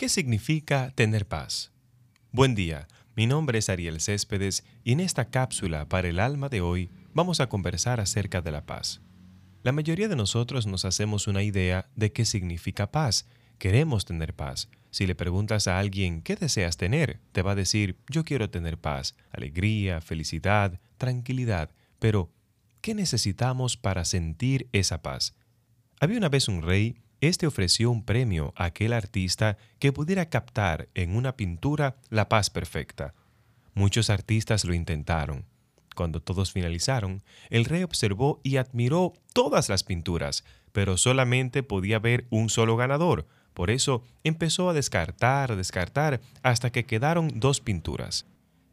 ¿Qué significa tener paz? Buen día, mi nombre es Ariel Céspedes y en esta cápsula para el alma de hoy vamos a conversar acerca de la paz. La mayoría de nosotros nos hacemos una idea de qué significa paz. Queremos tener paz. Si le preguntas a alguien qué deseas tener, te va a decir yo quiero tener paz, alegría, felicidad, tranquilidad. Pero, ¿qué necesitamos para sentir esa paz? Había una vez un rey este ofreció un premio a aquel artista que pudiera captar en una pintura la paz perfecta. Muchos artistas lo intentaron. Cuando todos finalizaron, el rey observó y admiró todas las pinturas, pero solamente podía ver un solo ganador. Por eso empezó a descartar, descartar, hasta que quedaron dos pinturas.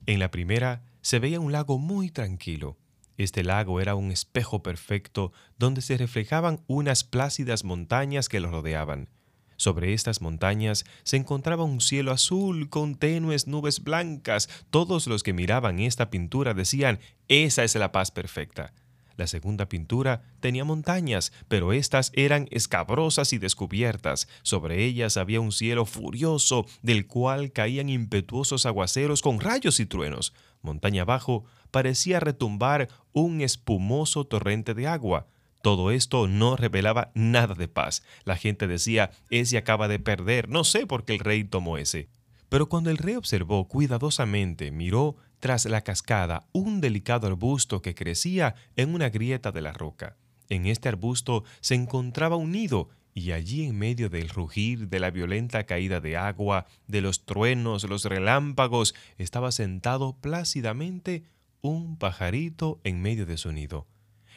En la primera se veía un lago muy tranquilo, este lago era un espejo perfecto donde se reflejaban unas plácidas montañas que lo rodeaban. Sobre estas montañas se encontraba un cielo azul con tenues nubes blancas. Todos los que miraban esta pintura decían, esa es la paz perfecta. La segunda pintura tenía montañas, pero éstas eran escabrosas y descubiertas. Sobre ellas había un cielo furioso, del cual caían impetuosos aguaceros con rayos y truenos. Montaña abajo parecía retumbar un espumoso torrente de agua. Todo esto no revelaba nada de paz. La gente decía, ese acaba de perder, no sé por qué el rey tomó ese. Pero cuando el rey observó cuidadosamente, miró tras la cascada un delicado arbusto que crecía en una grieta de la roca. En este arbusto se encontraba un nido y allí en medio del rugir, de la violenta caída de agua, de los truenos, los relámpagos, estaba sentado plácidamente un pajarito en medio de su nido.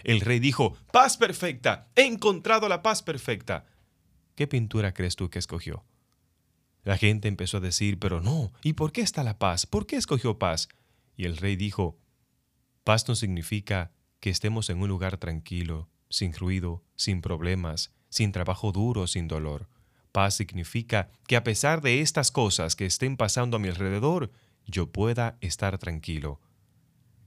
El rey dijo, Paz perfecta, he encontrado la paz perfecta. ¿Qué pintura crees tú que escogió? La gente empezó a decir, pero no, ¿y por qué está la paz? ¿Por qué escogió paz? Y el rey dijo, paz no significa que estemos en un lugar tranquilo, sin ruido, sin problemas, sin trabajo duro, sin dolor. Paz significa que a pesar de estas cosas que estén pasando a mi alrededor, yo pueda estar tranquilo.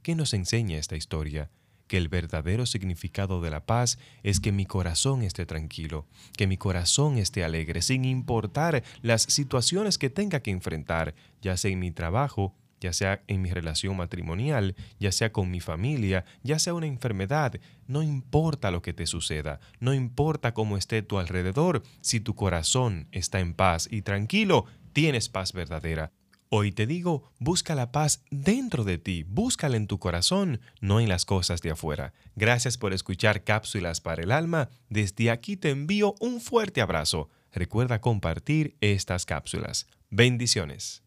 ¿Qué nos enseña esta historia? que el verdadero significado de la paz es que mi corazón esté tranquilo, que mi corazón esté alegre, sin importar las situaciones que tenga que enfrentar, ya sea en mi trabajo, ya sea en mi relación matrimonial, ya sea con mi familia, ya sea una enfermedad, no importa lo que te suceda, no importa cómo esté tu alrededor, si tu corazón está en paz y tranquilo, tienes paz verdadera. Hoy te digo, busca la paz dentro de ti, búscala en tu corazón, no en las cosas de afuera. Gracias por escuchar Cápsulas para el Alma. Desde aquí te envío un fuerte abrazo. Recuerda compartir estas cápsulas. Bendiciones.